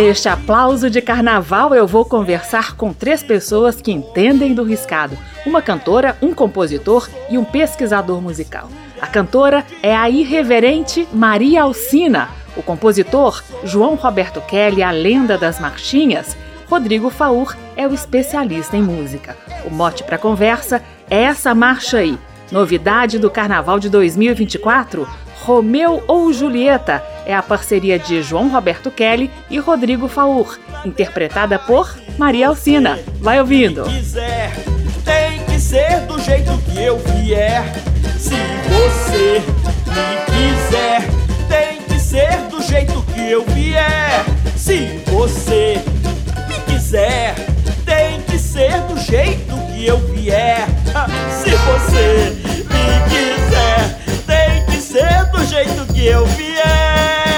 Neste aplauso de carnaval, eu vou conversar com três pessoas que entendem do riscado: uma cantora, um compositor e um pesquisador musical. A cantora é a irreverente Maria Alcina, o compositor João Roberto Kelly, a lenda das marchinhas. Rodrigo Faur é o especialista em música. O mote para a conversa é essa marcha aí. Novidade do Carnaval de 2024? Romeu ou Julieta é a parceria de João Roberto Kelly e Rodrigo Faur, interpretada por Maria Alcina. Vai ouvindo. Quiser, tem que ser do jeito que eu vier. Se você me quiser, tem que ser do jeito que eu vier. Se você me quiser, tem que ser do jeito que eu vier. Se você me quiser, ser do jeito que eu vier.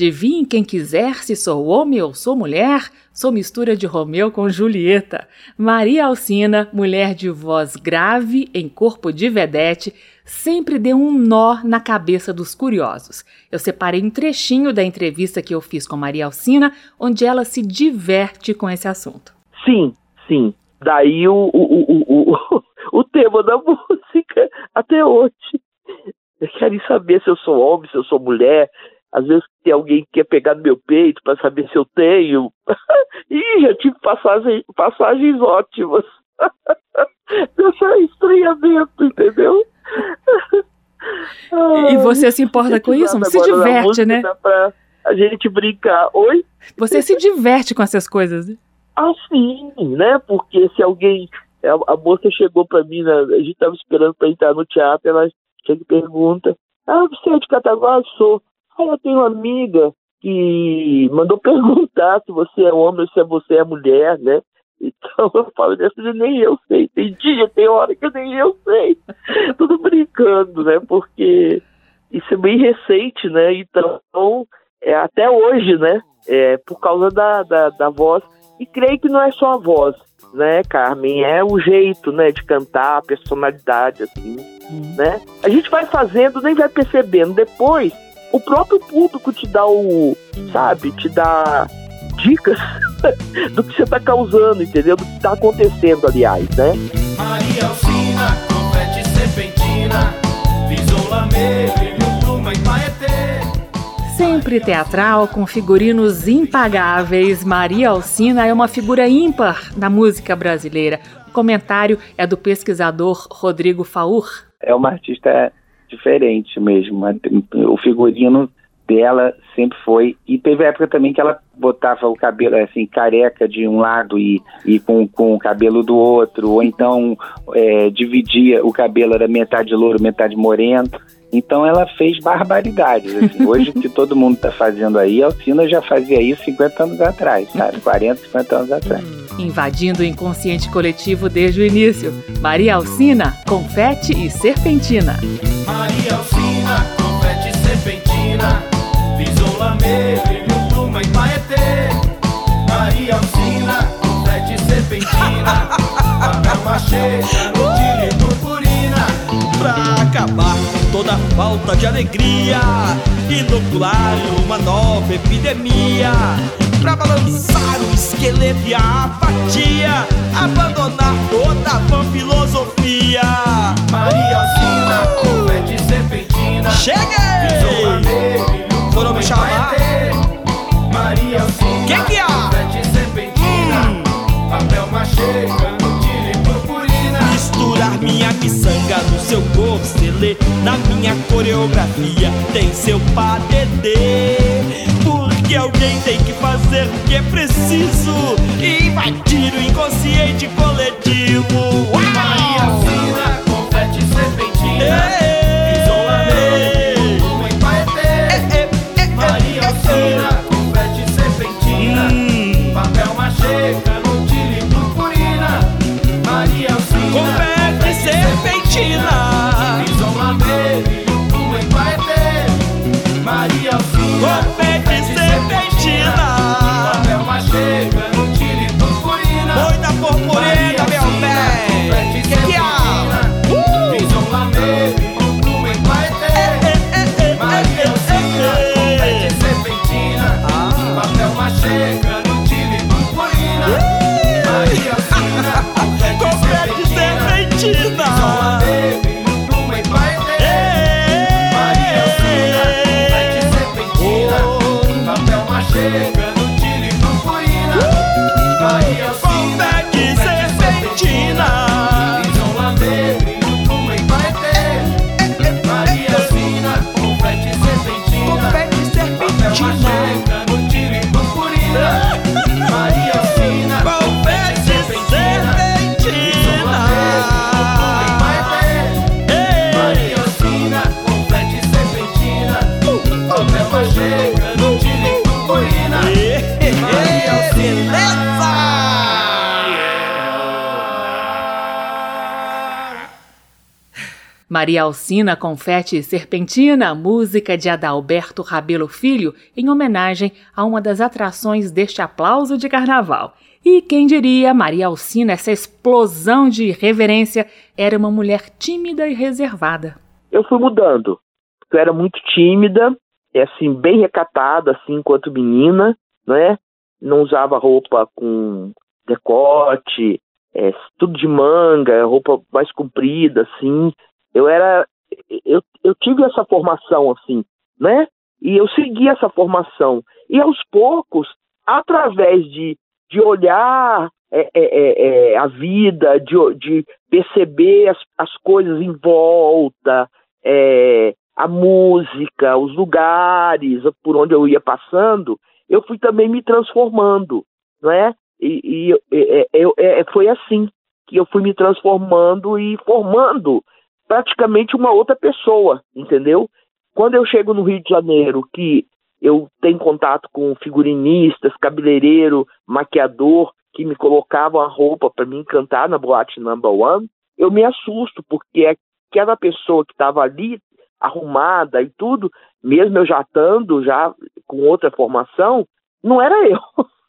Adivinhe quem quiser se sou homem ou sou mulher, sou mistura de Romeu com Julieta. Maria Alcina, mulher de voz grave em corpo de vedete, sempre deu um nó na cabeça dos curiosos. Eu separei um trechinho da entrevista que eu fiz com Maria Alcina, onde ela se diverte com esse assunto. Sim, sim. Daí o, o, o, o, o tema da música até hoje. Querem saber se eu sou homem, se eu sou mulher, às vezes tem alguém que quer pegar no meu peito para saber se eu tenho. Ih, já tive passagem, passagens ótimas. Deixa estranhamento, entendeu? E você se importa com isso? Você se diverte, né? Pra a gente brincar. Oi? Você se diverte com essas coisas, né? Ah, sim, né? Porque se alguém. A, a moça chegou para mim, né? a gente estava esperando para entrar no teatro, ela chega e pergunta: Ah, você é de Cataguá? Sou. Aí eu tenho uma amiga que mandou perguntar se você é homem ou se você é mulher, né? Então eu falo dessa nem eu sei. Tem dia, tem hora que nem eu sei. Tudo brincando, né? Porque isso é bem recente, né? Então, é, até hoje, né? É, por causa da, da, da voz. E creio que não é só a voz, né, Carmen? É o jeito, né, de cantar, a personalidade, assim, né? A gente vai fazendo, nem vai percebendo. Depois o próprio público te dá o. Sabe? Te dá dicas do que você está causando, entendeu? Do que está acontecendo, aliás, né? Maria Alcina, serpentina. Sempre teatral, com figurinos impagáveis, Maria Alcina é uma figura ímpar na música brasileira. O comentário é do pesquisador Rodrigo Faur. É uma artista diferente mesmo. O figurino dela sempre foi. E teve época também que ela botava o cabelo assim, careca de um lado e, e com, com o cabelo do outro, ou então é, dividia o cabelo, era metade louro, metade moreno. Então ela fez barbaridades. Assim. Hoje o que todo mundo está fazendo aí, a Alcina já fazia isso 50 anos atrás, sabe? 40, 50 anos atrás. Invadindo o inconsciente coletivo desde o início. Maria Alcina, confete e serpentina. Maria Alcina, confete e serpentina. Visolame, brilho, pluma e paetê. Maria Alcina, confete e serpentina. Papel machê, canutilho e purpurina. Pra acabar com toda falta de alegria. Inocular uma nova epidemia. Pra balançar o esqueleto e a apatia. Abandonar toda a vã filosofia. Maria Alcina, confete e serpentina. Cheguei! Foram me chamar? Miçanga no seu corcelê Na minha coreografia tem seu padedê Porque alguém tem que fazer o que é preciso E invadir o inconsciente coletivo Maria Uau! Alcina, confete e serpentina. Maria Alcina, confete e serpentina, música de Adalberto Rabelo Filho, em homenagem a uma das atrações deste aplauso de carnaval. E quem diria, Maria Alcina, essa explosão de reverência, era uma mulher tímida e reservada. eu fui mudando. Eu era muito tímida, é assim, bem recatada, assim, enquanto menina, né? Não usava roupa com decote, é, tudo de manga, roupa mais comprida, assim. Eu era. Eu, eu tive essa formação, assim, né? E eu segui essa formação. E aos poucos, através de, de olhar é, é, é, é, a vida, de, de perceber as, as coisas em volta, é, a música, os lugares por onde eu ia passando, eu fui também me transformando, não é? E, e é, é, foi assim que eu fui me transformando e formando praticamente uma outra pessoa, entendeu? Quando eu chego no Rio de Janeiro, que eu tenho contato com figurinistas, cabeleireiro, maquiador, que me colocavam a roupa para me cantar na boate number one, eu me assusto, porque aquela pessoa que estava ali, arrumada e tudo, mesmo eu já estando já com outra formação, não era eu.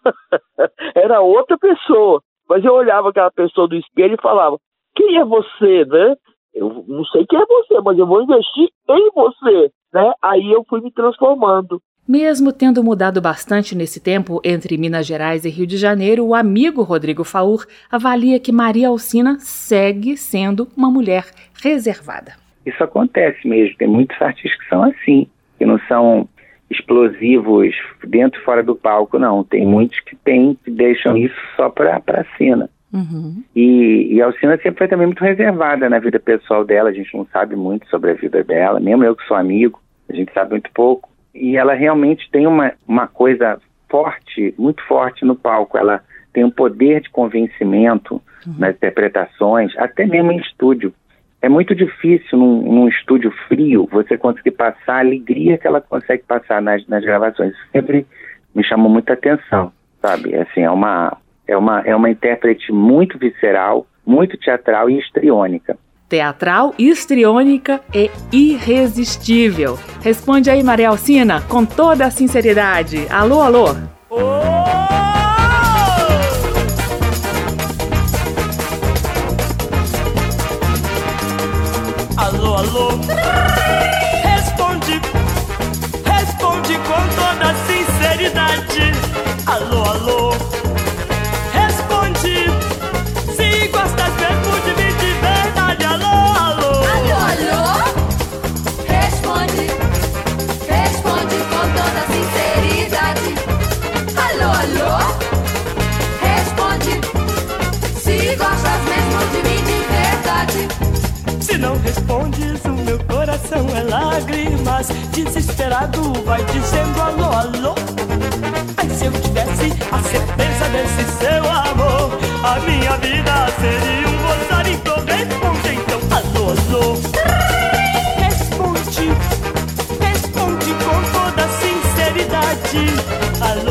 era outra pessoa. Mas eu olhava aquela pessoa do espelho e falava: quem é você, né? Eu não sei quem é você, mas eu vou investir em você, né? Aí eu fui me transformando. Mesmo tendo mudado bastante nesse tempo entre Minas Gerais e Rio de Janeiro, o amigo Rodrigo Faur avalia que Maria Alcina segue sendo uma mulher reservada. Isso acontece mesmo. Tem muitos artistas que são assim, que não são explosivos dentro e fora do palco, não. Tem muitos que tem, que deixam isso só para a cena. Uhum. E, e a Alcina sempre foi também muito reservada na vida pessoal dela, a gente não sabe muito sobre a vida dela, mesmo eu que sou amigo, a gente sabe muito pouco. E ela realmente tem uma, uma coisa forte, muito forte no palco. Ela tem um poder de convencimento uhum. nas interpretações, até mesmo em estúdio. É muito difícil num, num, estúdio frio você conseguir passar a alegria que ela consegue passar nas, nas gravações. Sempre me chamou muita atenção, sabe? Assim, é uma, é uma, é uma intérprete muito visceral, muito teatral e histriônica. Teatral, histriônica e irresistível. Responde aí, Maria Alcina, com toda a sinceridade. Alô, alô. Oh! Alô, alô. Responde, responde com toda sinceridade. Alô, alô. Respondes, o meu coração é lágrimas. Desesperado vai dizendo alô, alô. Ai, se eu tivesse a certeza desse seu amor, a minha vida seria um gozar então responde então alô, alô. Responde, responde com toda sinceridade. Alô, alô.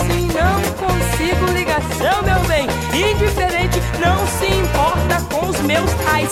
Assim, não consigo ligação, meu bem. Indiferente, não se importa com os meus pais.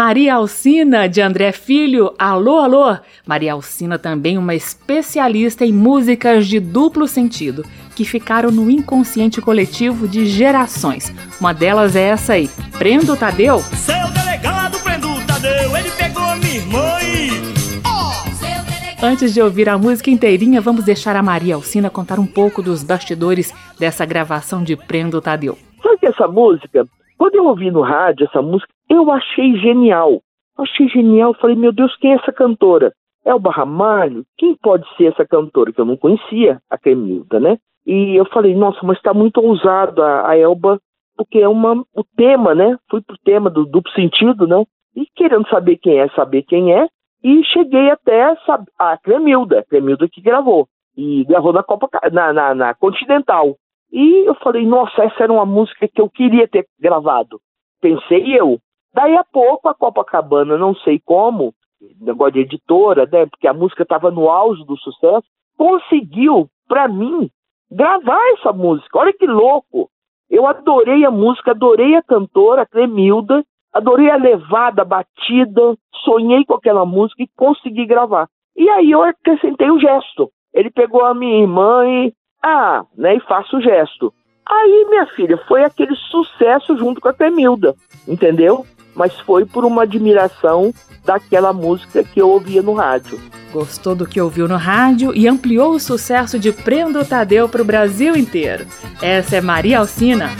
Maria Alcina, de André Filho. Alô, alô! Maria Alcina também uma especialista em músicas de duplo sentido, que ficaram no inconsciente coletivo de gerações. Uma delas é essa aí, Prendo Tadeu. Seu delegado, Prendo Tadeu, ele pegou minha irmã e... Antes de ouvir a música inteirinha, vamos deixar a Maria Alcina contar um pouco dos bastidores dessa gravação de Prendo Tadeu. Sabe que essa música, quando eu ouvi no rádio essa música, eu achei genial. Achei genial. Falei, meu Deus, quem é essa cantora? Elba Ramalho? Quem pode ser essa cantora? Que eu não conhecia, a Cremilda, né? E eu falei, nossa, mas está muito ousado a, a, Elba, porque é uma, o tema, né? Fui pro tema do duplo sentido, né? E querendo saber quem é, saber quem é, e cheguei até a Cremilda, Cremilda que gravou. E gravou na Copa na, na, na Continental. E eu falei, nossa, essa era uma música que eu queria ter gravado. Pensei eu. Daí a pouco a Copacabana, não sei como, negócio de editora, né, porque a música estava no auge do sucesso, conseguiu, para mim, gravar essa música. Olha que louco! Eu adorei a música, adorei a cantora, a Clemilda, adorei a levada, a batida, sonhei com aquela música e consegui gravar. E aí eu acrescentei o gesto. Ele pegou a minha irmã e, ah, né, e faço o gesto. Aí, minha filha, foi aquele sucesso junto com a Clemilda, entendeu? Mas foi por uma admiração daquela música que eu ouvia no rádio. Gostou do que ouviu no rádio e ampliou o sucesso de Prendo Tadeu para o Brasil inteiro. Essa é Maria Alcina.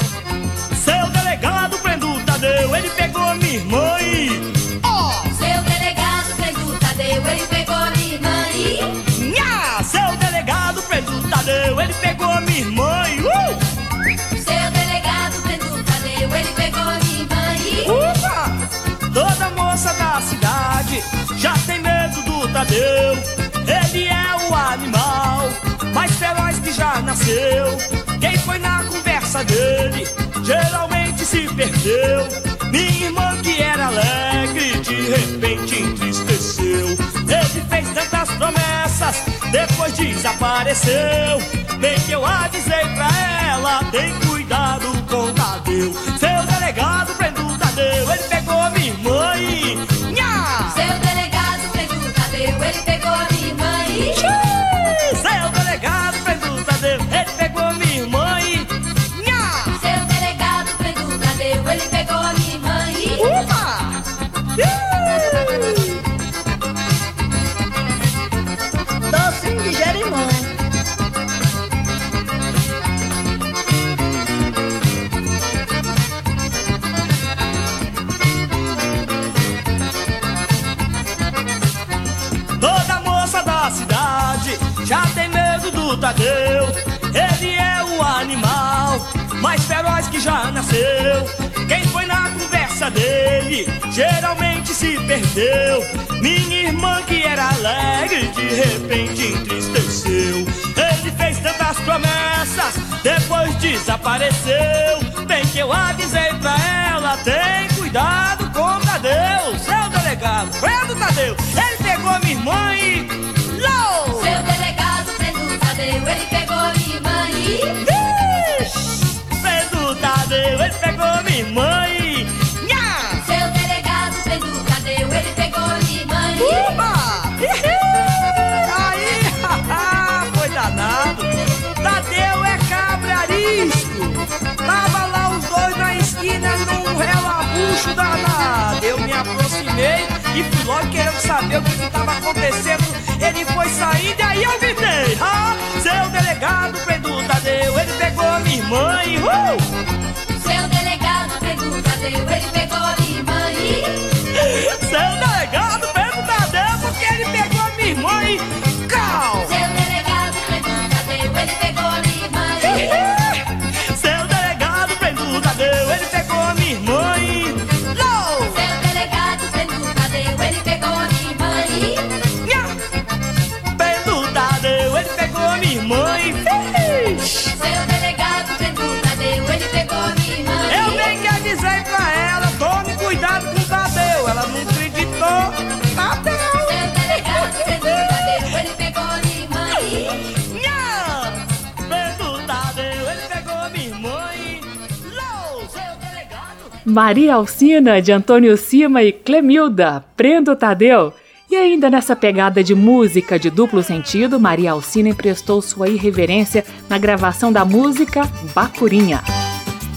Seu delegado Prendo Tadeu, ele pegou minha irmã e... Oh! Seu delegado Prendo Tadeu, ele pegou minha irmã e... Nha! Seu delegado Prendo Tadeu já Tadeu. Ele é o animal mais feroz que já nasceu. Quem foi na conversa dele geralmente se perdeu. Minha irmã que era alegre de repente entristeceu. Ele fez tantas promessas, depois desapareceu. Bem que eu avisei pra ela, tem cuidado com Tadeu. Seu delegado prendeu o Tadeu, ele pegou minha irmã e... Nha! Seu delegado ele pegou a minha irmã e... Seu delegado prendeu o Tadeu, ele pegou minha irmã e... Nha! Seu delegado prendeu o Tadeu, ele pegou a minha irmã e... Ufa! Docinho do Tadeu. Ele é o animal mais feroz que já nasceu. Quem foi na conversa dele geralmente se perdeu. Minha irmã que era alegre de repente entristeceu. Ele fez tantas promessas, depois desapareceu. Bem que eu avisei pra ela, tem cuidado com Tadeu. Seu delegado, prenda o Tadeu. Ele pegou minha irmã e... Low! Tadeu, ele pegou minha irmã e... Prenda o Tadeu, ele pegou minha irmã e... Nha! Seu delegado prendeu o Tadeu, ele pegou minha irmã e... Uba! Aí, foi danado. Tadeu é cabrarisco. Tava lá os dois na esquina num relabucho danado. Eu me aproximei logo querendo saber o que estava acontecendo. Ele foi saindo e aí eu gritei. Ah, seu delegado prendeu o Tadeu, ele pegou a minha irmã e... Uh! Maria Alcina, de Antônio Cima e Clemilda, Prendo Tadeu. E ainda nessa pegada de música de duplo sentido, Maria Alcina emprestou sua irreverência na gravação da música Bacurinha.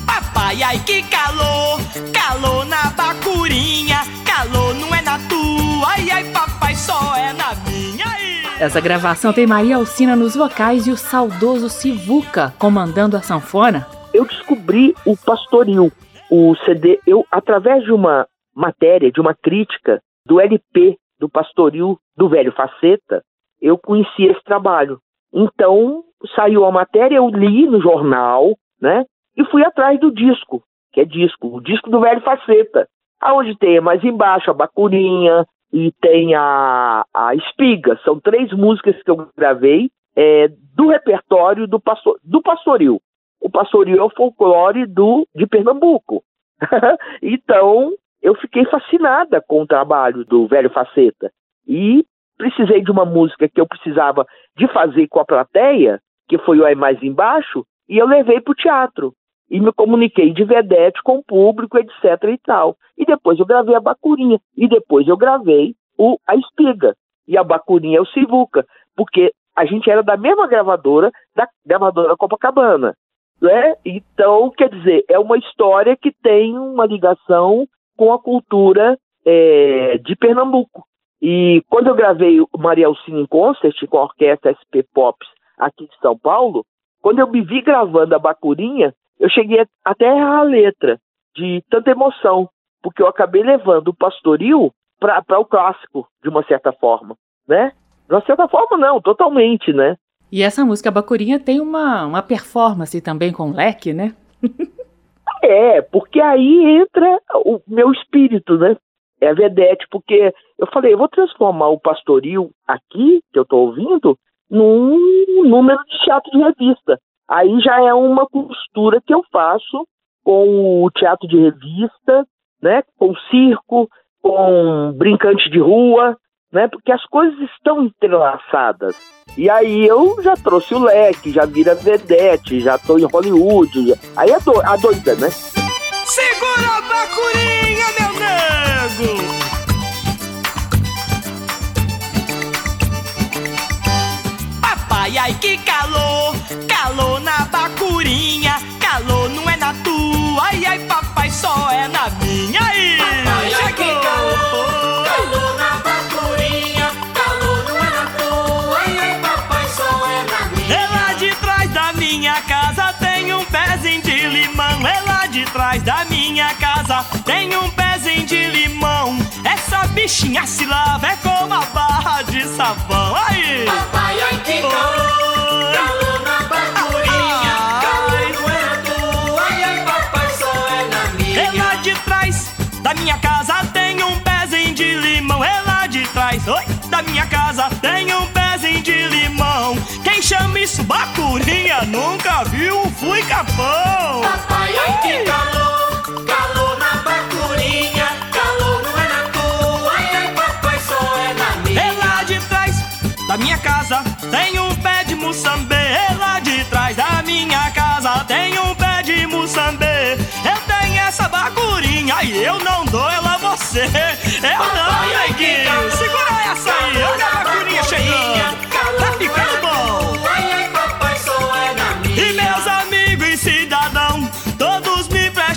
Papai, ai que calor, calor na bacurinha, calor não é na tua, ai ai papai só é na minha. ai. Essa gravação tem Maria Alcina nos vocais e o saudoso Sivuca comandando a sanfona. eu descobri o Pastoril, o CD, eu através de uma matéria, de uma crítica do LP do Pastoril do Velho Faceta, eu conheci esse trabalho. Então saiu a matéria, eu li no jornal, né? E fui atrás do disco, que é disco, o disco do Velho Faceta, aonde tem mais embaixo a Bacurinha e tem a, a Espiga. São três músicas que eu gravei é, do repertório do, pastor, do Pastoril o pastoril é o folclore do, de Pernambuco. então, eu fiquei fascinada com o trabalho do velho Faceta. E precisei de uma música que eu precisava de fazer com a plateia, que foi o Aí Mais Embaixo, e eu levei para o teatro. E me comuniquei de vedete com o público, etc e tal. E depois eu gravei a Bacurinha. E depois eu gravei o, a Espiga. E a Bacurinha é o Sivuca. Porque a gente era da mesma gravadora, da gravadora Copacabana né? Então, quer dizer, é uma história que tem uma ligação com a cultura é, de Pernambuco. E quando eu gravei Maria Alcina em Concert com a orquestra SP Pops aqui de São Paulo, quando eu me vi gravando a Bacurinha, eu cheguei até a letra, de tanta emoção, porque eu acabei levando o pastoril para o clássico, de uma certa forma, né? De uma certa forma, não, totalmente, né? E essa música Bacurinha tem uma, uma performance também com leque, né? É, porque aí entra o meu espírito, né? é a vedete, porque eu falei, eu vou transformar o pastoril aqui, que eu estou ouvindo, num número de teatro de revista. Aí já é uma costura que eu faço com o teatro de revista, né, com circo, com brincante de rua, né, porque as coisas estão entrelaçadas. E aí eu já trouxe o leque, já vira vedete, já tô em Hollywood, já... aí é do... a doida, né? Segura a bacurinha, meu nego! Papai, ai que calor, calor na bacurinha, calor não é na tua, ai ai papai só é na de trás da minha casa tem um pezinho de limão. Essa bichinha se lava é como a barra de sabão. Aí! Papai, ai, que calor, calor na bacurinha, calor não é tua, ai, ai, papai, só é na minha. É lá de trás da minha casa tem um pezinho de limão. É lá de trás, oi, da minha casa tem um pezinho de limão. Chama isso bacurinha nunca viu, fui capão. Papai, ai, que calor, calor na bacurinha, calor não é na tua, ai, ai, papai, só é na minha. É lá de trás da minha casa tem um pé de muçambê. É lá de trás da minha casa tem um pé de muçambê. Eu tenho essa bacurinha e eu não dou ela a você. Eu não, neguinho. Segura essa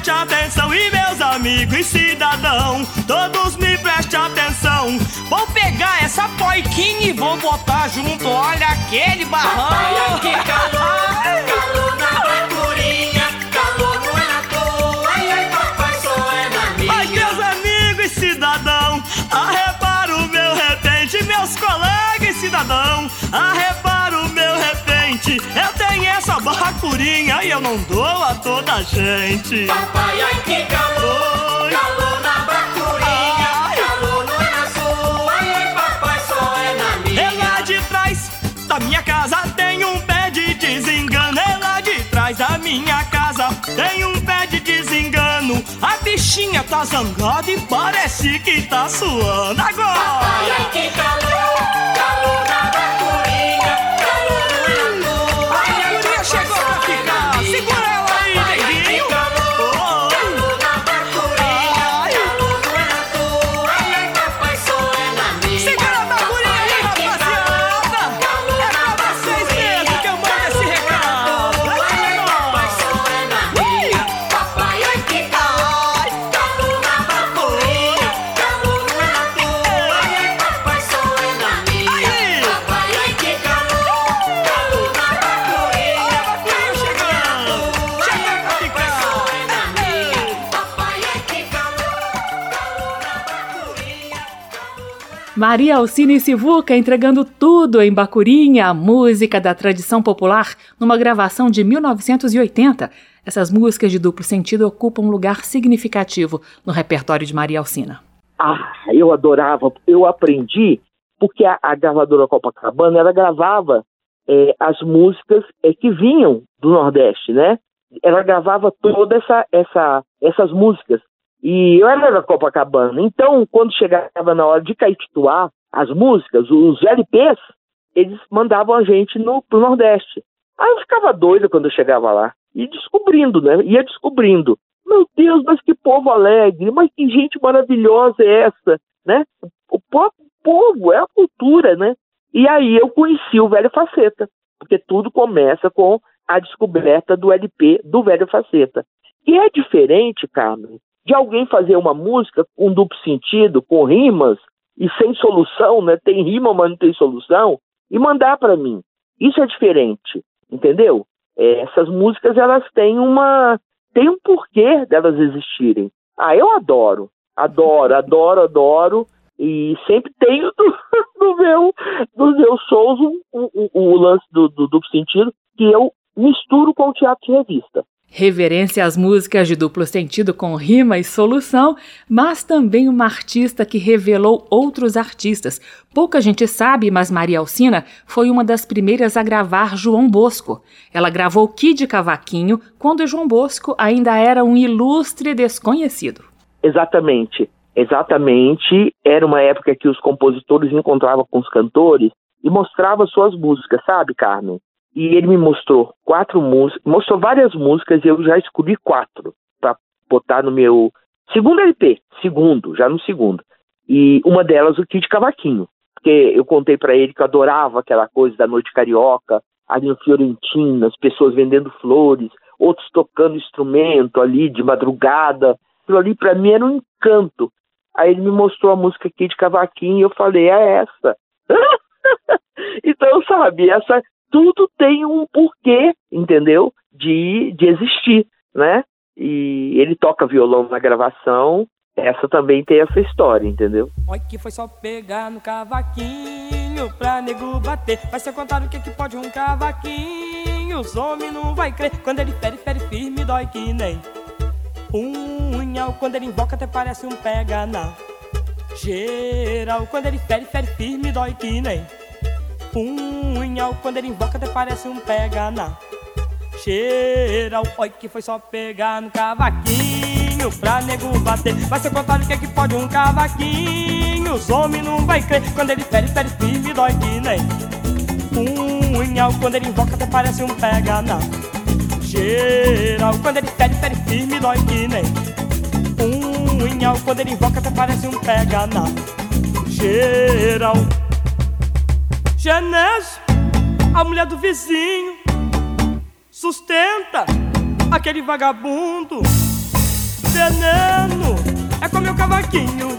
me prestem atenção. E meus amigos e cidadão, todos me prestem atenção. Vou pegar essa poiquinha e vou botar junto, olha aquele barrão. Ai, que calor, calor na bacurinha, calor não é na tua, ai, ai, papai, só é na minha. Ai, meus amigos e cidadão, arrepara o meu repente, meus colegas e cidadão, arrepara essa bacurinha e eu não dou a toda a gente. Papai, ai, que calor, Oi. calor na bacurinha, Ai. calor não é na sua, ai, ai, papai, só é na minha. É lá de trás da minha casa tem um pé de desengano. É lá de trás da minha casa tem um pé de desengano. A bichinha tá zangada e parece que tá suando Papai, agora. ai, que calor Maria Alcine Sivuca entregando tudo em Bacurinha, a música da tradição popular, numa gravação de 1980. Essas músicas de duplo sentido ocupam um lugar significativo no repertório de Maria Alcina. Ah, eu adorava, eu aprendi, porque a, a gravadora Copacabana, ela gravava eh, as músicas eh, que vinham do Nordeste, né? Ela gravava todas essa, essa, essas músicas. E eu era da Copacabana, então quando chegava na hora de caetituar as músicas, os LPs, eles mandavam a gente no, pro Nordeste. Aí eu ficava doida quando eu chegava lá. E descobrindo, né? Ia descobrindo. Meu Deus, mas que povo alegre, mas que gente maravilhosa é essa, né? O próprio povo, é a cultura, né? E aí eu conheci o Velho Faceta, porque tudo começa com a descoberta do LP do Velho Faceta. E é diferente, Carmen, de alguém fazer uma música com duplo sentido, com rimas e sem solução, né? Tem rima, mas não tem solução, e mandar para mim. Isso é diferente, entendeu? É, essas músicas elas têm uma tem um porquê delas existirem. Ah, eu adoro, adoro, adoro, adoro e sempre tenho no, no meu, nos meus shows o, lance do, do duplo sentido que eu misturo com o teatro de revista. Reverência às músicas de duplo sentido com rima e solução, mas também uma artista que revelou outros artistas. Pouca gente sabe, mas Maria Alcina foi uma das primeiras a gravar João Bosco. Ela gravou Kid Cavaquinho quando João Bosco ainda era um ilustre desconhecido. Exatamente, exatamente. Era uma época que os compositores encontravam com os cantores e mostravam suas músicas, sabe, Carmen? E ele me mostrou quatro músicas, mostrou várias músicas e eu já escolhi quatro para botar no meu segundo LP, segundo, já no segundo. E uma delas o Kid Cavaquinho, porque eu contei para ele que eu adorava aquela coisa da noite carioca, ali no Fiorentino, as pessoas vendendo flores, outros tocando instrumento ali de madrugada. Aquilo ali para mim era um encanto. Aí ele me mostrou a música Kid Cavaquinho e eu falei, é essa. então, sabe, essa tudo tem um porquê, entendeu? De, de existir, né? E ele toca violão na gravação, essa também tem essa história, entendeu? Olha que foi só pegar no cavaquinho pra nego bater. Vai ser contado o que, que pode um cavaquinho. Os homens não vai crer. Quando ele fere, fere firme, dói que nem punhal. Quando ele invoca, até parece um pega na geral. Quando ele fere, fere firme, dói que nem punhal. Quando ele invoca, até parece um pega na geral. Olha que foi só pegar no cavaquinho pra nego bater. Vai ser contado o que, é que pode um cavaquinho. Os homens não vai crer. Quando ele fere, fere firme, dói que nem punhal. Quando ele invoca, até parece um pega na geral. Quando ele fere, fere firme, dói que nem punhal. Quando ele invoca, até parece um pega na geral. Genésio, a mulher do vizinho, sustenta aquele vagabundo. Veneno é com meu cavaquinho,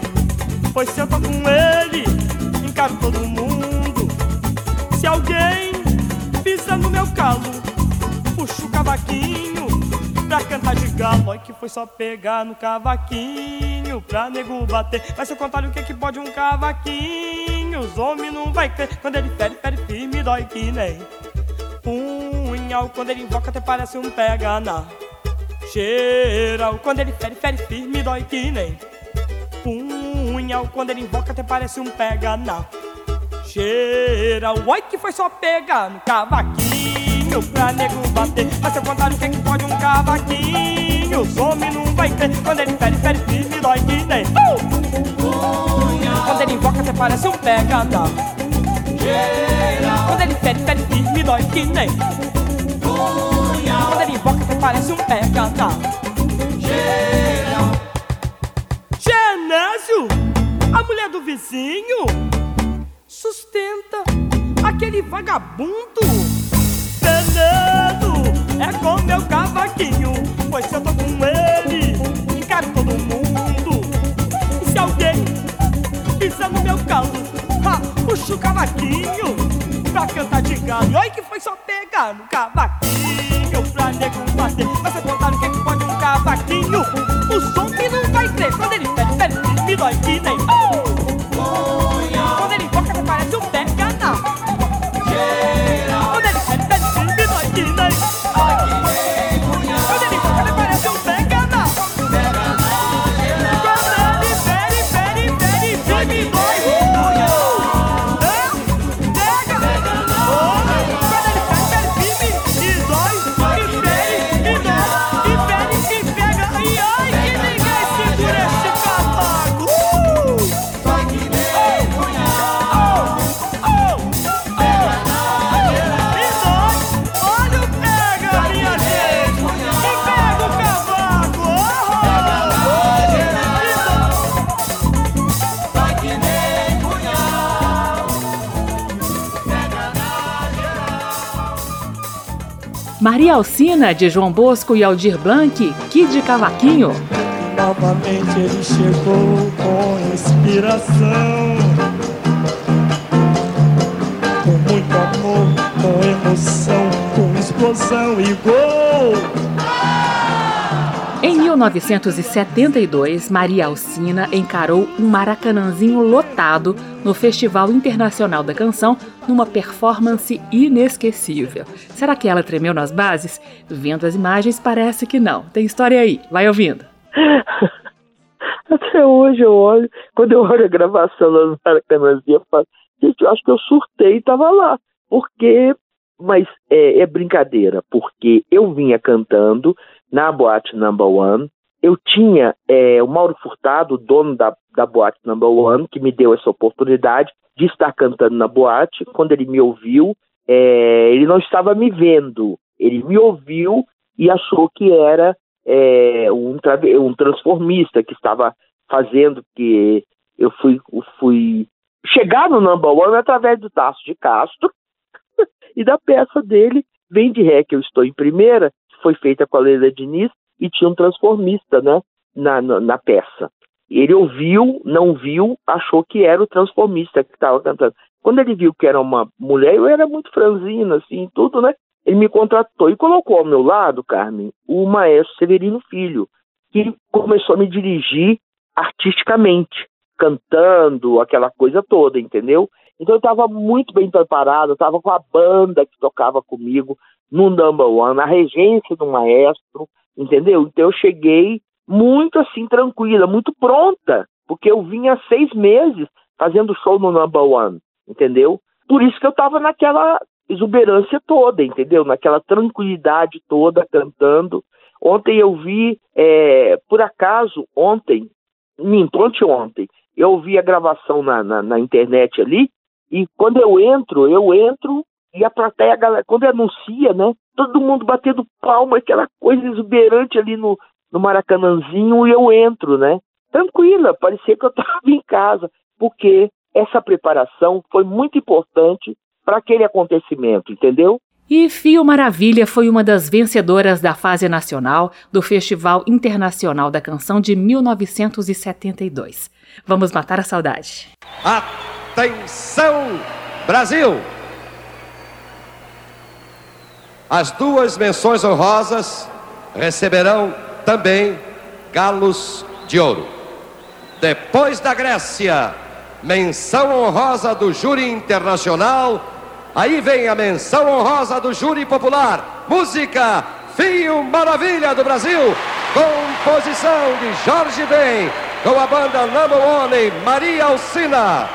pois se eu tô com ele, encaro todo mundo. Se alguém pisa no meu calo, puxo o cavaquinho pra cantar de galo. Olha que foi só pegar no cavaquinho pra nego bater. Vai ser contar o que, que pode um cavaquinho. Os homens não vai crer. Quando ele fere, fere firme, dói que nem punhal. Quando ele invoca, até parece um pega na geral. Quando ele fere, fere firme, dói que nem punhal. Quando ele invoca, até parece um pega na geral. Oi, que foi só pegar no cavaquinho pra nego bater. Mas se eu contar o que, pode um cavaquinho, os homens não vai crer. Quando ele fere, fere firme, dói que nem Quando ele invoca, até parece um pega na geral. Quando ele fere, fere firme, dói que nem Quando ele invoca, até parece um pega na geral. Genésio, a mulher do vizinho sustenta aquele vagabundo. Veneno é com meu cavaquinho, pois se eu tô com ele, encaro todo mundo. No meu calo, ha, puxa o cavaquinho pra cantar de galo. Oi, que foi só pegar no cavaquinho pra nego bater. Vai ser contar o que, é que pode um cavaquinho. O som que não vai crer quando ele pede, pede, me dói que nem. Quando Maria Alcina, de João Bosco e Aldir Blanc, Kid Cavaquinho. Novamente ele chegou com inspiração, com muito amor, com emoção, com explosão e gol. Em 1972, Maria Alcina encarou um maracanãzinho lotado no Festival Internacional da Canção numa performance inesquecível. Será que ela tremeu nas bases? Vendo as imagens, parece que não. Tem história aí, vai ouvindo. Até hoje eu olho, quando eu olho a gravação lá no Maracanãzinho, eu falo, gente, eu acho que eu surtei e tava lá. Porque, mas é, é brincadeira, porque eu vinha cantando na boate Number One, eu tinha é, o Mauro Furtado, dono da, da boate Number One, que me deu essa oportunidade de estar cantando na boate. Quando ele me ouviu, é, ele não estava me vendo, ele me ouviu e achou que era é, um, um transformista que estava fazendo que eu fui, fui chegar no number one através do Tasso de Castro e da peça dele Vem de Ré, que eu estou em primeira, foi feita com a Leila Diniz e tinha um transformista né, na, na, na peça. Ele ouviu, não viu, achou que era o transformista que estava cantando. Quando ele viu que era uma mulher, eu era muito franzina, assim, tudo, né? Ele me contratou e colocou ao meu lado, Carmen, o maestro Severino Filho, que começou a me dirigir artisticamente, cantando, aquela coisa toda, entendeu? Então eu estava muito bem preparado, estava com a banda que tocava comigo no number one, a regência do maestro, entendeu? Então eu cheguei muito assim, tranquila, muito pronta, porque eu vinha seis meses fazendo show no number one, entendeu? Por isso que eu estava naquela exuberância toda, entendeu? Naquela tranquilidade toda, cantando. Ontem eu vi, é, por acaso, ontem, minto, ontem, eu vi a gravação na, na, na internet ali, e quando eu entro, eu entro e a plateia, a galera, quando anuncia, né? Todo mundo batendo palma, aquela coisa exuberante ali no, no Maracanãzinho, e eu entro, né? Tranquila, parecia que eu estava em casa, porque essa preparação foi muito importante para aquele acontecimento, entendeu? E Fio Maravilha foi uma das vencedoras da fase nacional do Festival Internacional da Canção de 1972. Vamos matar a saudade. Atenção, Brasil! As duas menções honrosas receberão também galos de ouro. Depois da Grécia, menção honrosa do júri internacional. Aí vem a menção honrosa do júri popular. Música Fio Maravilha do Brasil. Composição de Jorge Ben, com a banda Number One Maria Alcina.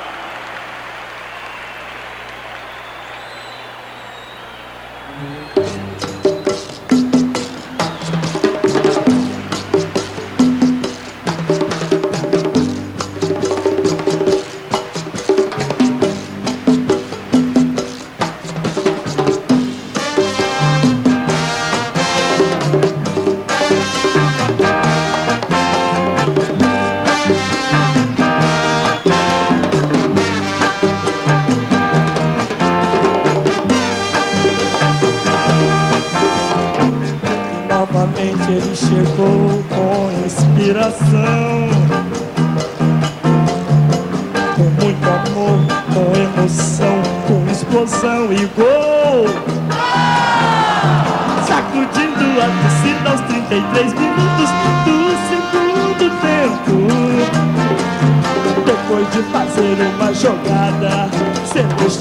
Fazer uma jogada celestial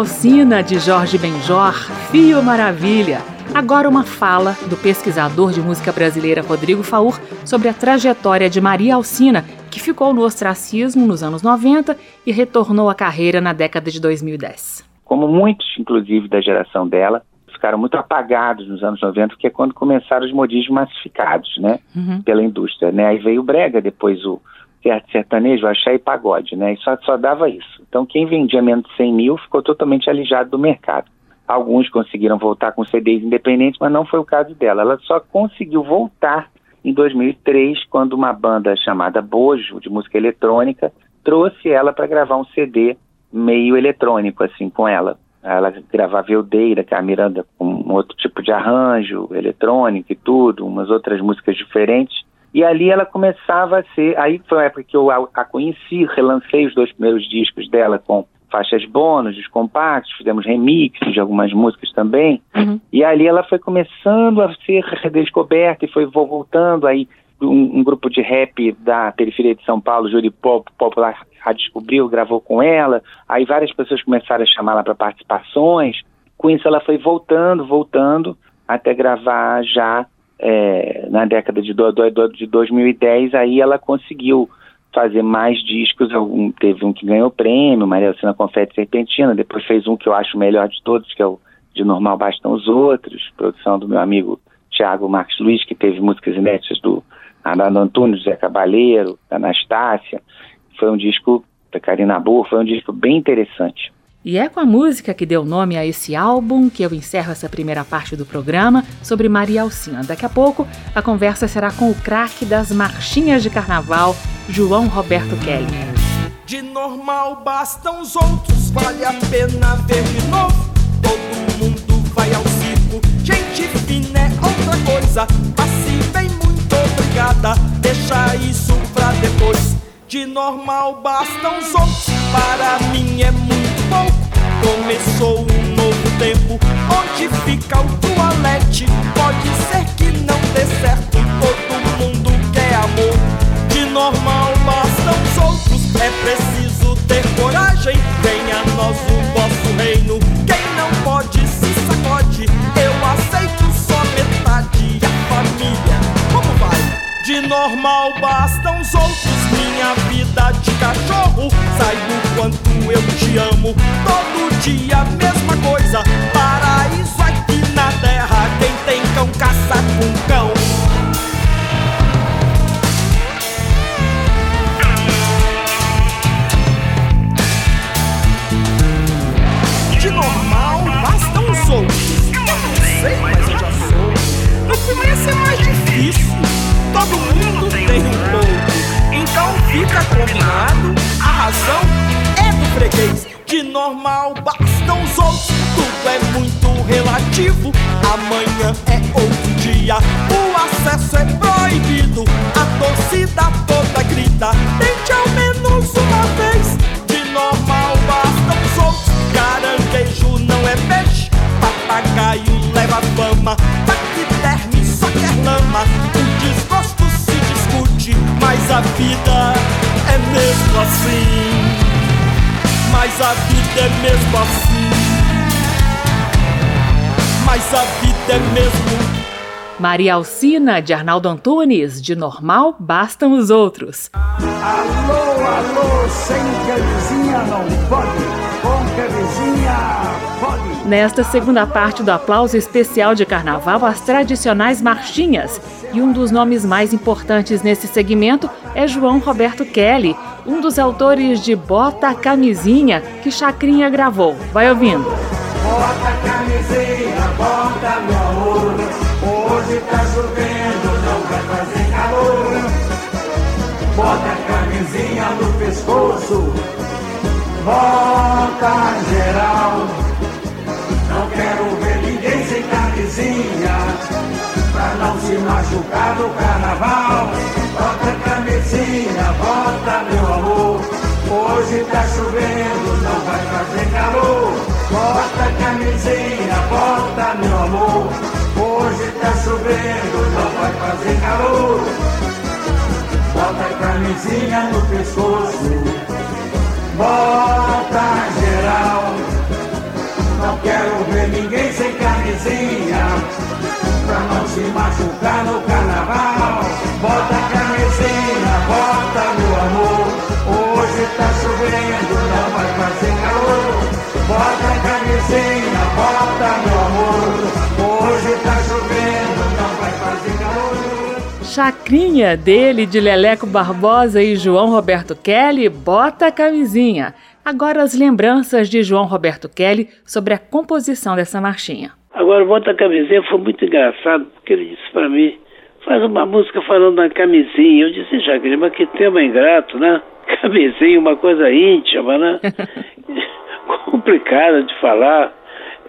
Alcina, de Jorge Benjor, Fio Maravilha. Agora uma fala do pesquisador de música brasileira Rodrigo Faur sobre a trajetória de Maria Alcina, que ficou no ostracismo nos anos 90 e retornou à carreira na década de 2010. Como muitos, inclusive, da geração dela, ficaram muito apagados nos anos 90, que é quando começaram os modismos massificados, né, Uhum. pela indústria, né? Aí veio o brega, depois o sertanejo, axé e pagode, né? E só, só dava isso. Então quem vendia menos de 100 mil ficou totalmente alijado do mercado. Alguns conseguiram voltar com CDs independentes, mas não foi o caso dela. Ela só conseguiu voltar em 2003, quando uma banda chamada Bojo, de música eletrônica, trouxe ela para gravar um CD meio eletrônico, assim, com ela. Ela gravava Eudeira, que é a Miranda, com um outro tipo de arranjo eletrônico e tudo, umas outras músicas diferentes. E ali ela começava a ser. Aí foi a época que eu a, conheci, relancei os dois primeiros discos dela com faixas bônus, os compactos, fizemos remixes de algumas músicas também. Uhum. E ali ela foi começando a ser redescoberta e foi vo- voltando aí um, um grupo de rap da periferia de São Paulo, Júri Pop, Popular, a descobriu, gravou com ela. Aí várias pessoas começaram a chamá-la para participações. Com isso ela foi voltando, voltando, até gravar já é, na década de, do, do, de 2010. Aí ela conseguiu fazer mais discos. Algum- teve um que ganhou prêmio, Maria Alcina Confete Serpentina. Depois fez um que eu acho o melhor de todos, que é o De Normal Bastam os Outros, produção do meu amigo Tiago Marques Luiz, que teve músicas inéditas do Arnaldo Antunes, Zé Cabaleiro, da Anastácia. Foi um disco da Karina Burr, foi um disco bem interessante. E é com a música que deu nome a esse álbum que eu encerro essa primeira parte do programa sobre Maria Alcina. Daqui a pouco, a conversa será com o craque das marchinhas de carnaval, João Roberto Kelly. De normal bastam os outros, vale a pena ver de novo. Todo mundo vai ao circo, gente fina é outra coisa. Passe bem, muito obrigada, deixa isso pra depois. De normal bastam os outros, para mim é muito pouco. Começou um novo tempo, onde fica o toalete? Pode ser que não dê certo, todo mundo quer amor. De normal bastam os outros, é preciso ter coragem. Venha nós o vosso reino. Quem não pode se sacode. Eu aceito só metade. A família, como vai? De normal bastam os outros. Minha vida de cachorro. Saiba quanto eu te amo. Todo dia a mesma coisa. Paraíso aqui na terra. Quem tem cão caça com cão. Normal, bastam os outros. Tudo é muito relativo. Amanhã é outro dia. O acesso é proibido. A torcida toda grita. Tente ao menos uma vez. De normal, bastam os outros. Caranguejo não é peixe. Papagaio leva fama. Paquiderme só quer lama. O desgosto se discute. Mas a vida é mesmo assim. Mas a vida é mesmo assim. Mas a vida é mesmo Maria Alcina, de Arnaldo Antunes, de normal bastam os outros. Alô, alô, sem camisinha não pode, com camisinha pode. Nesta segunda parte do aplauso especial de carnaval, as tradicionais marchinhas. E um dos nomes mais importantes nesse segmento é João Roberto Kelly, um dos autores de Bota a Camisinha, que Chacrinha gravou. Vai ouvindo. Bota a camisinha, bota meu amor. Hoje tá chovendo, não vai fazer calor. Bota a camisinha no pescoço. Bota geral. Não quero ver ninguém sem camisinha. Pra não se machucar no carnaval. Bota camisinha, bota meu amor. Hoje tá chovendo, não vai fazer calor. Bota camisinha, bota meu amor. Hoje tá chovendo, não vai fazer calor. Bota camisinha no pescoço. Bota geral. camisinha pra não se machucar no carnaval. Bota a camisinha, bota meu amor. Hoje tá chovendo, não vai fazer calor. Bota a camisinha, bota meu amor. Hoje tá chovendo, não vai fazer calor. Chacrinha dele de Leleco Barbosa e João Roberto Kelly, bota a camisinha. Agora as lembranças de João Roberto Kelly sobre a composição dessa marchinha. Agora, Bota a Camisinha foi muito engraçado, porque ele disse para mim, faz uma música falando da camisinha. Eu disse, Chacrinha, mas que tema ingrato, né? Camisinha, uma coisa íntima, né? Complicada de falar.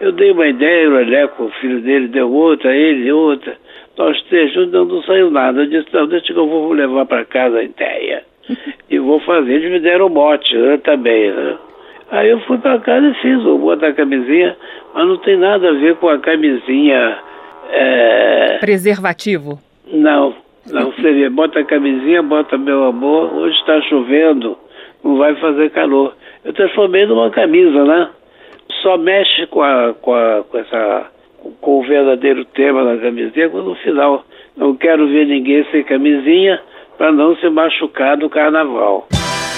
Eu dei uma ideia, o Leleco, o filho dele, deu outra, ele outra. Nós três juntos não, não saiu nada. Eu disse, não, deixa que eu vou levar para casa a ideia. e vou fazer. Eles me deram o mote né, também, né? Aí eu fui para casa e fiz o botar a camisinha, mas não tem nada a ver com a camisinha. É... Preservativo. Não, não seria. Bota a camisinha, bota meu amor. Hoje está chovendo, não vai fazer calor. Eu transformei numa camisa, né? Só mexe com, a, com, a, com essa com o verdadeiro tema da camisinha quando no final não quero ver ninguém sem camisinha para não se machucar no carnaval.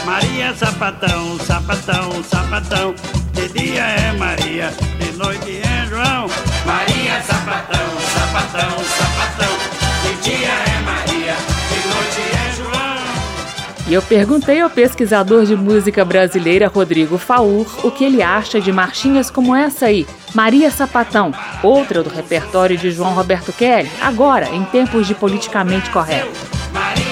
Maria Sapatão, sapatão, sapatão. De dia é Maria, de noite é João. Maria Sapatão, sapatão, sapatão. De dia é Maria, de noite é João. E eu perguntei ao pesquisador de música brasileira Rodrigo Faur o que ele acha de marchinhas como essa aí, Maria Sapatão, outra do repertório de João Roberto Kelly, agora em tempos de politicamente correto. Maria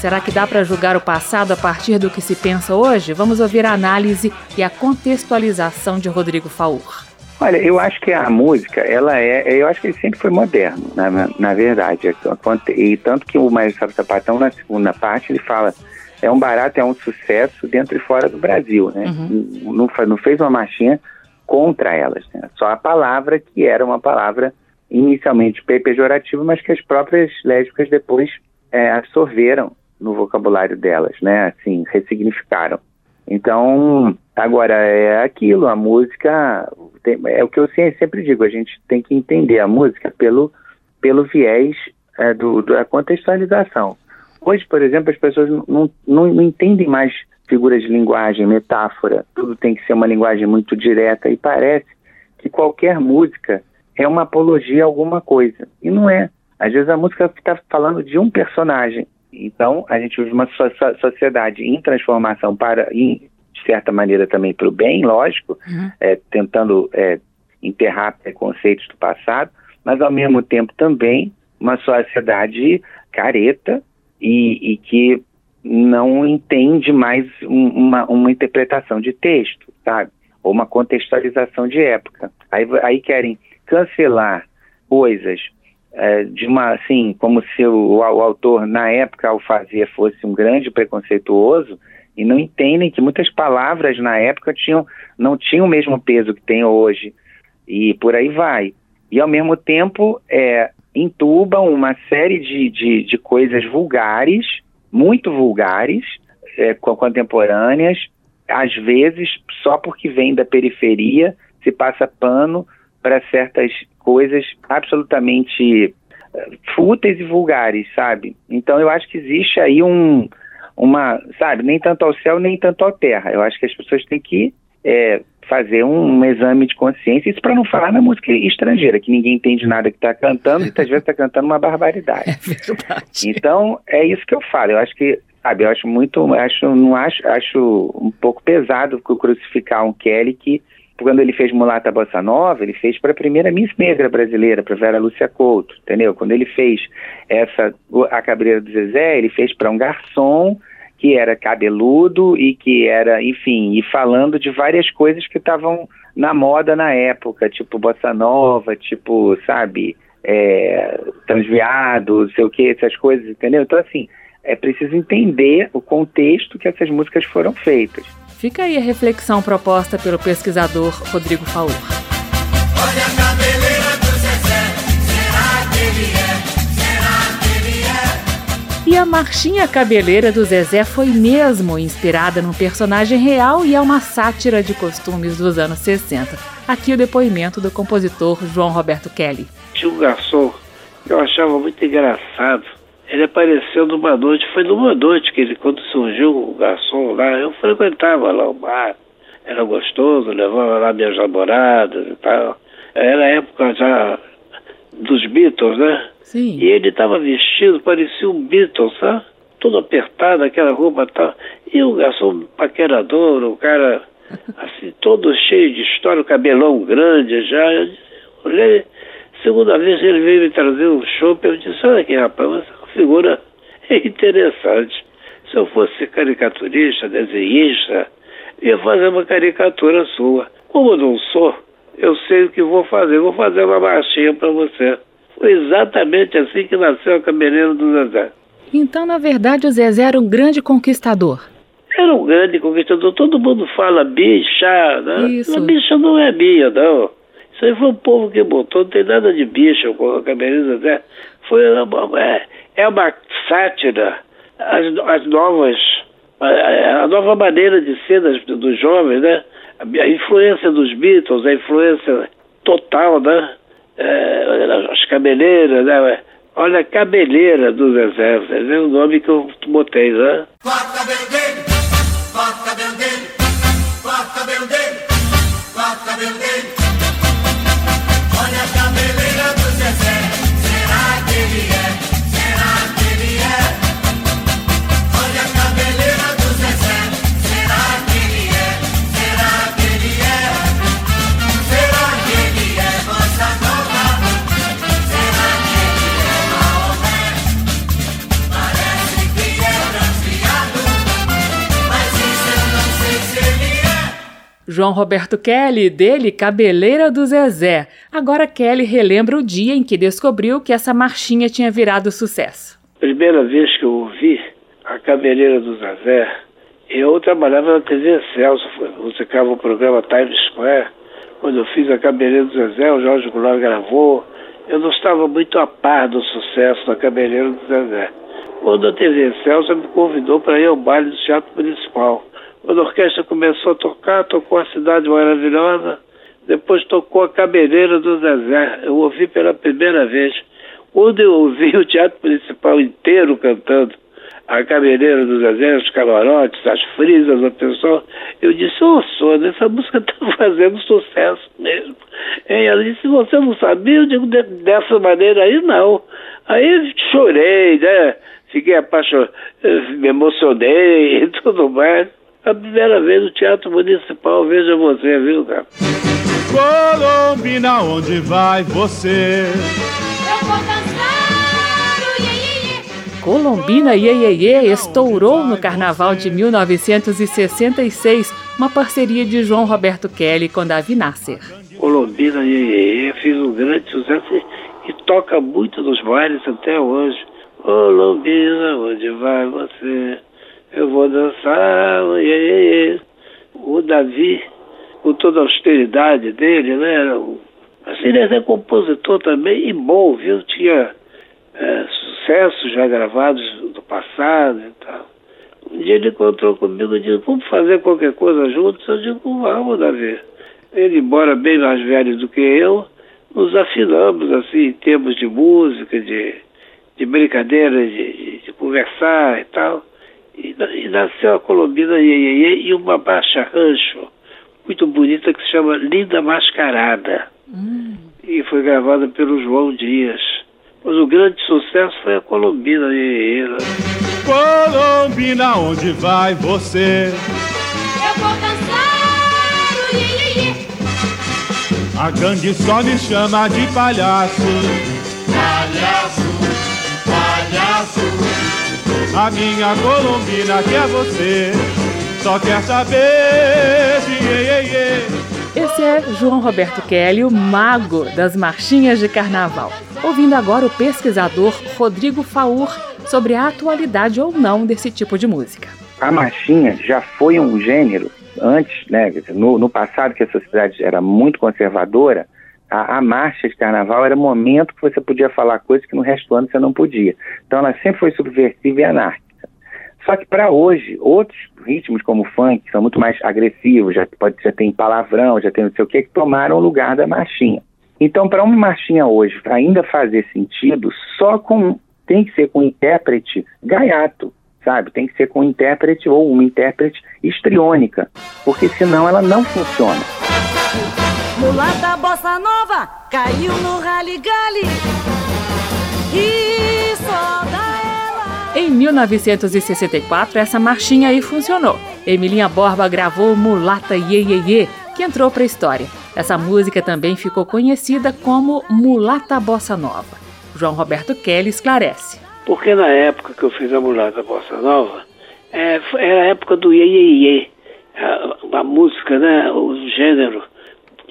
Será que dá para julgar o passado a partir do que se pensa hoje? Vamos ouvir a análise e a contextualização de Rodrigo Faur. Olha, eu acho que a música, ela é, eu acho que ele sempre foi moderno, na, na verdade. E tanto que o Maestro Sapatão, na segunda parte, ele fala, é um barato, é um sucesso dentro e fora do Brasil, né? Uhum. Não, não, fez uma marchinha contra elas, né? Só a palavra que era uma palavra inicialmente pejorativa, mas que as próprias lésbicas depois é, absorveram no vocabulário delas, né? Assim, ressignificaram. Então, agora é aquilo, a música tem, é o que eu sempre digo, a gente tem que entender a música pelo, pelo viés é, do, da contextualização. Hoje, por exemplo, as pessoas não, não, não entendem mais figuras de linguagem, metáfora, tudo tem que ser uma linguagem muito direta e parece que qualquer música é uma apologia a alguma coisa. E não é. Às vezes a música está falando de um personagem. Então, a gente vive uma so sociedade em transformação para, em, de certa maneira, também para o bem, lógico, uhum. é, tentando é, enterrar preconceitos do passado, mas ao mesmo tempo também uma sociedade careta e, e que não entende mais um, uma, uma interpretação de texto, sabe? Ou uma contextualização de época. Aí, aí querem cancelar coisas é, de uma, assim, como se o, o, autor, na época, ao fazer, fosse um grande preconceituoso, e não entendem que muitas palavras na época tinham, não tinham o mesmo peso que tem hoje, e por aí vai. E, ao mesmo tempo, é, entubam uma série de, de, de coisas vulgares, muito vulgares, é, contemporâneas, às vezes só porque vem da periferia se passa pano para certas coisas absolutamente é, fúteis e vulgares, sabe? Então eu acho que existe aí um, uma, sabe, nem tanto ao céu nem tanto à terra. Eu acho que as pessoas têm que é, fazer um, um, exame de consciência, isso para não falar na música estrangeira, que ninguém entende nada que está cantando e às vezes está cantando uma barbaridade. É verdade. Então, é isso que eu falo. Eu acho que, sabe, eu acho muito, acho, não acho, acho um pouco pesado crucificar um Kelly que quando ele fez Mulata Bossa Nova, ele fez para a primeira Miss Negra brasileira, para Vera Lúcia Couto, entendeu? Quando ele fez essa a Cabreira do Zezé, ele fez para um garçom que era cabeludo e que era, enfim, e falando de várias coisas que estavam na moda na época, tipo bossa nova, tipo, sabe, é, transviado, sei o que, essas coisas, entendeu? Então, assim, é preciso entender o contexto que essas músicas foram feitas. Fica aí a reflexão proposta pelo pesquisador Rodrigo Faur. Olha a cabeleira do Zezé, será que ele é? Será que ele é? E a marchinha cabeleira do Zezé foi mesmo inspirada num personagem real e é uma sátira de costumes dos anos 60. Aqui o depoimento do compositor João Roberto Kelly. Tinha um garçom que eu achava muito engraçado. Apareceu numa noite, foi numa noite que ele, quando surgiu o garçom lá, eu frequentava lá o bar, era gostoso, levava lá minhas namoradas e tal. Era a época já dos Beatles, né? Sim. E ele estava vestido, parecia um Beatles, sabe? Todo apertado, aquela roupa e tal. E o garçom paquerador, o cara, assim, todo cheio de história, o cabelão grande já. Eu disse, olhei, segunda vez ele veio me trazer um show, eu disse, olha aqui, rapaz, figura interessante. Se eu fosse caricaturista, desenhista, ia fazer uma caricatura sua. Como eu não sou, eu sei o que vou fazer. Vou fazer uma marchinha para você. Foi exatamente assim que nasceu a Cabeleira do Zezé. Então, na verdade, o Zezé era um grande conquistador. Era um grande conquistador. Todo mundo fala bicha, né? Isso. A bicha não é minha, não. Isso aí foi o povo que botou. Não tem nada de bicha com a Cabeleira do Zezé. Foi é, é uma sátira. As, as novas... A, nova maneira de ser das, dos jovens, né? A, influência dos Beatles, a influência total, né? É, as cabeleiras, né? Olha, cabeleira do Zezé, vê o nome que eu botei, né? Corta cabelo dele, corta cabelo dele, corta cabelo dele, dele. João Roberto Kelly, dele Cabeleira do Zezé. Agora Kelly relembra o dia em que descobriu que essa marchinha tinha virado sucesso. Primeira vez que eu ouvi a cabeleira do Zezé, eu trabalhava na TV Celso, musicava o programa Times Square. Quando eu fiz a cabeleira do Zezé, o Jorge Goulart gravou. Eu não estava muito a par do sucesso da cabeleira do Zezé. Quando a TV Celso me convidou para ir ao baile do Teatro Municipal. Quando a orquestra começou a tocar, tocou a Cidade Maravilhosa, depois tocou a cabeleira do Zezé. Eu ouvi pela primeira vez. Quando eu ouvi o Teatro Municipal inteiro cantando a cabeleira do Zezé, os camarotes, as frisas, o pessoal, eu disse, ô Sônia, essa música está fazendo sucesso mesmo. E ela disse, você não sabia? Eu digo, "De- dessa maneira aí não. Aí chorei, né? Fiquei apaixonado, me emocionei e tudo mais. A primeira vez no Teatro Municipal, veja você, viu, cara? Colombina, onde vai você? Eu vou dançar o iê, iê, iê. Colombina Iê, estourou no carnaval de 1966, uma parceria de João Roberto Kelly com Davi Nasser. Colombina Iê, fiz um grande sucesso e, e toca muito nos bailes até hoje. Colombina, onde vai você? Eu vou dançar, iê. O Davi, com toda a austeridade dele, né? Assim, ele é compositor também e bom, viu? Tinha é, sucessos já gravados do passado e tal. Um dia ele encontrou comigo e disse, vamos fazer qualquer coisa juntos? Eu digo, vamos, Davi. Ele, embora bem mais velho do que eu, nos afinamos, assim, em termos de música, de, de brincadeira, de, de- de conversar e tal. E, na- e nasceu a Colombina Iê, e uma baixa rancho, muito bonita, que se chama Linda Mascarada. E foi gravada pelo João Dias. Mas o grande sucesso foi a Colombina Iê, né? Colombina, onde vai você? Eu vou dançar o iê, iê, iê. A gangue só me chama de palhaço. Palhaço, A minha colombina quer você. Só quer saber de iê, iê. Esse é João Roberto Kelly, o mago das marchinhas de carnaval. Ouvindo agora o pesquisador Rodrigo Faur sobre a atualidade ou não desse tipo de música. a marchinha já foi um gênero antes, né? No, no passado, que a sociedade era muito conservadora, a, a marcha de carnaval era momento que você podia falar coisas que no resto do ano você não podia. Então ela sempre foi subversiva e anárquica. Só que para hoje, outros ritmos como o funk, que são muito mais agressivos, já, pode, já tem palavrão, já tem não sei o que, que tomaram o lugar da marchinha. Então, para uma marchinha hoje ainda fazer sentido, só com tem que ser com intérprete gaiato, sabe? Tem que ser com intérprete ou uma intérprete histriônica, porque senão ela não funciona. Mulata bossa nova caiu no rally-gally. E só dá ela. Em 1964, essa marchinha aí funcionou. Emilinha Borba gravou Mulata Ye Ye Ye, que entrou para a história. Essa música também ficou conhecida como Mulata Bossa Nova. João Roberto Kelly esclarece. Porque na época que eu fiz a Mulata Bossa Nova, é, era a época do Ye Ye Ye. A, a música, né, o gênero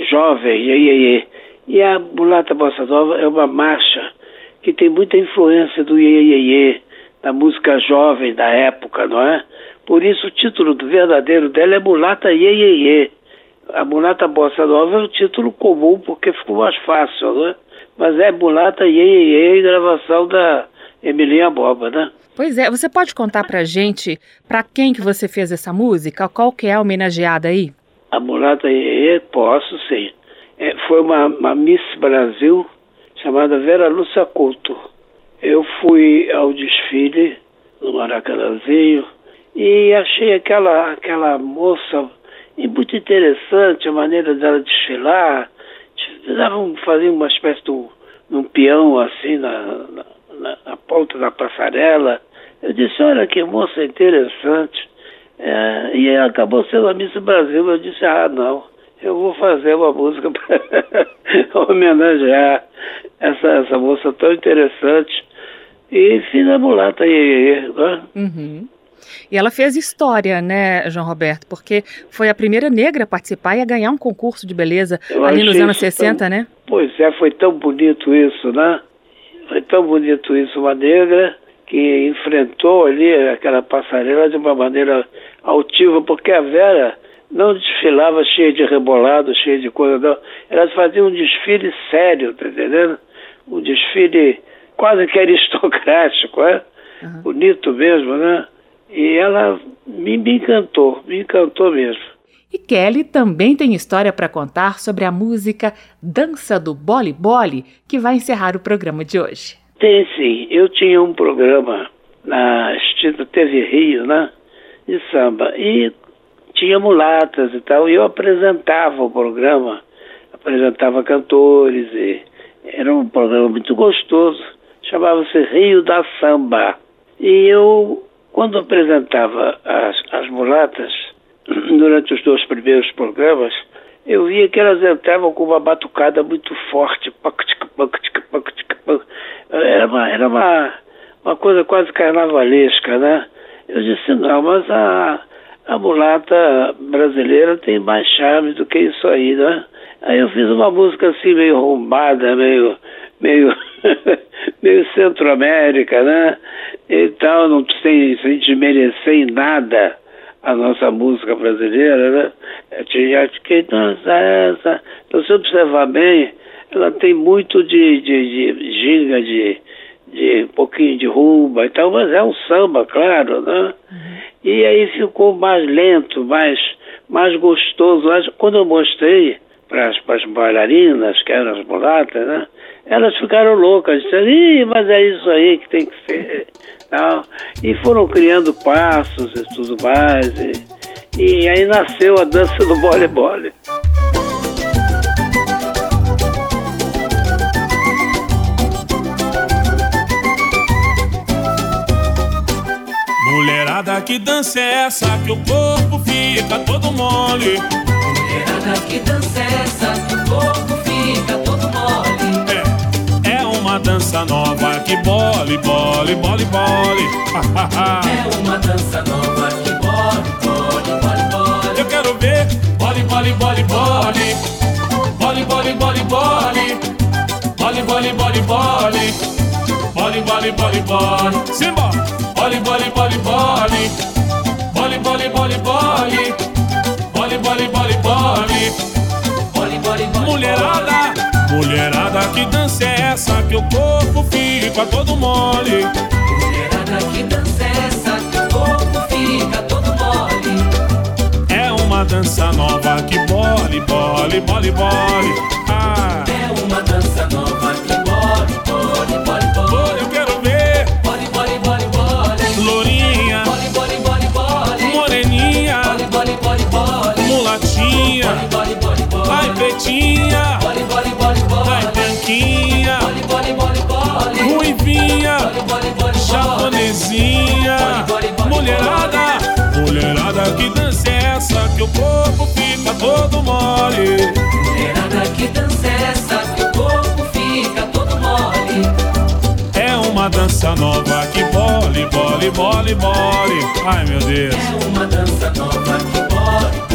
jovem, Ye Ye Ye. E a Mulata Bossa Nova é uma marcha que tem muita influência do Ye Ye Ye, da música jovem da época, não é? Por isso o título do verdadeiro dela é Mulata Ye Ye Ye. A Mulata Bossa Nova é um título comum porque ficou mais fácil, não é? Mas é Mulata Ye Ye Ye, gravação da Emilinha Boba, né? Pois é, você pode contar pra gente pra quem que você fez essa música? Qual que é a homenageada aí? A Mulata Ye Ye Ye, posso sim. É, foi uma, uma Miss Brasil chamada Vera Lúcia Couto. Eu fui ao desfile no Maracanãzinho e achei aquela, aquela moça muito interessante, a maneira dela desfilar. Davam, faziam uma espécie de um, um peão assim na, na, na ponta da passarela. Eu disse, olha que moça interessante. É, e acabou sendo a Miss Brasil. Eu disse, ah, não, eu vou fazer uma música para homenagear essa, essa moça tão interessante. E fiz a mulata aí. Né? Uhum. E ela fez história, né, João Roberto? Porque foi a primeira negra a participar e a ganhar um concurso de beleza Eu ali nos anos isso 60, tão- né? Pois é, foi tão bonito isso, né? Foi tão bonito isso, uma negra que enfrentou ali aquela passarela de uma maneira altiva, porque a Vera não desfilava cheia de rebolado, cheia de coisa, não. Ela fazia um desfile sério, tá entendendo? Um desfile quase que aristocrático, é? Bonito mesmo, né? E ela me, me encantou, me encantou mesmo. E Kelly também tem história para contar sobre a música Dança do Boli Boli, que vai encerrar o programa de hoje. Tem sim. Eu tinha um programa na extinta TV Rio, né? De samba. E tinha mulatas e tal. E eu apresentava o programa, apresentava cantores. E era um programa muito gostoso. Chamava-se Rio da Samba. E eu, quando apresentava as, as mulatas, durante os dois primeiros programas, eu via que elas entravam com uma batucada muito forte. Era uma, era uma, uma coisa quase carnavalesca, né? Eu disse, não, mas a, a mulata brasileira tem mais charme do que isso aí, né? Aí eu fiz uma música assim, meio rombada, meio, meio, meio Centro-América, né? E tal, não sem, sem desmerecer em nada a nossa música brasileira, né? Eu tinha que dançar essa. Então, se observar bem, ela tem muito de, de, de ginga, de, de um pouquinho de rumba e tal, mas é um samba, claro, né? E aí ficou mais lento, mais, mais gostoso. Quando eu mostrei para as bailarinas, que eram as mulatas, né? Elas ficaram loucas, disseram, Ih, mas é isso aí que tem que ser. Tal. E foram criando passos e tudo mais. E, e aí nasceu a dança do bole-bole. Mulherada, que dança é essa que o corpo fica todo mole? Mulherada, que dança é essa que o corpo fica todo dança nova que bole, bole, bole, bole. É uma dança nova que bole, bole, bole, bole. Eu quero ver bole, bole, bole, bole. Bole, bole, bole, bole. Bole, bole, bole, bole. Bole, bole, bole, bole. Simba! Bole, bole, bole, bole. Bole, bole, bole, bole. Bole, bole, bole, bole. Bole, bole, bole, Mulherada, mulherada, que dança é essa que o corpo fica todo mole? Mulherada, que dança é essa que o corpo fica todo mole? É uma dança nova que bole, bole, bole, bole. Ah, vizinha. Mulherada, mulherada que dança é essa que o corpo fica todo mole. Mulherada que dança é essa que o corpo fica todo mole. É uma dança nova que mole, mole, mole, mole. Ai meu Deus. É uma dança nova que mole.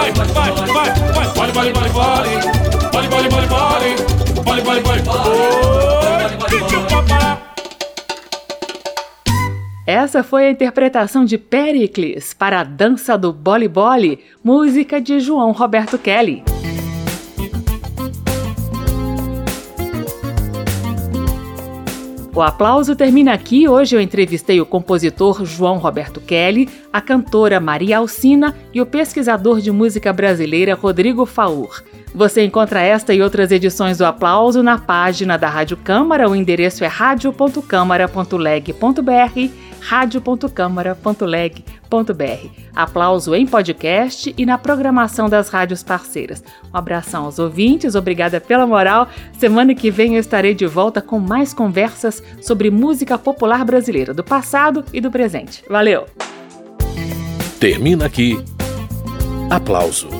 vai, vai, vai, vai, vai. Essa foi a interpretação de Pericles para a dança do Boli Boli, música de João Roberto Kelly. O aplauso termina aqui. Hoje eu entrevistei o compositor João Roberto Kelly, a cantora Maria Alcina e o pesquisador de música brasileira Rodrigo Faur. Você encontra esta e outras edições do Aplauso na página da Rádio Câmara. O endereço é radio.câmara.leg.br, radio.câmara.leg.br. Aplauso em podcast e na programação das rádios parceiras. Um abração aos ouvintes, obrigada pela moral. Semana que vem eu estarei de volta com mais conversas sobre música popular brasileira, do passado e do presente. Valeu! Termina aqui. Aplauso.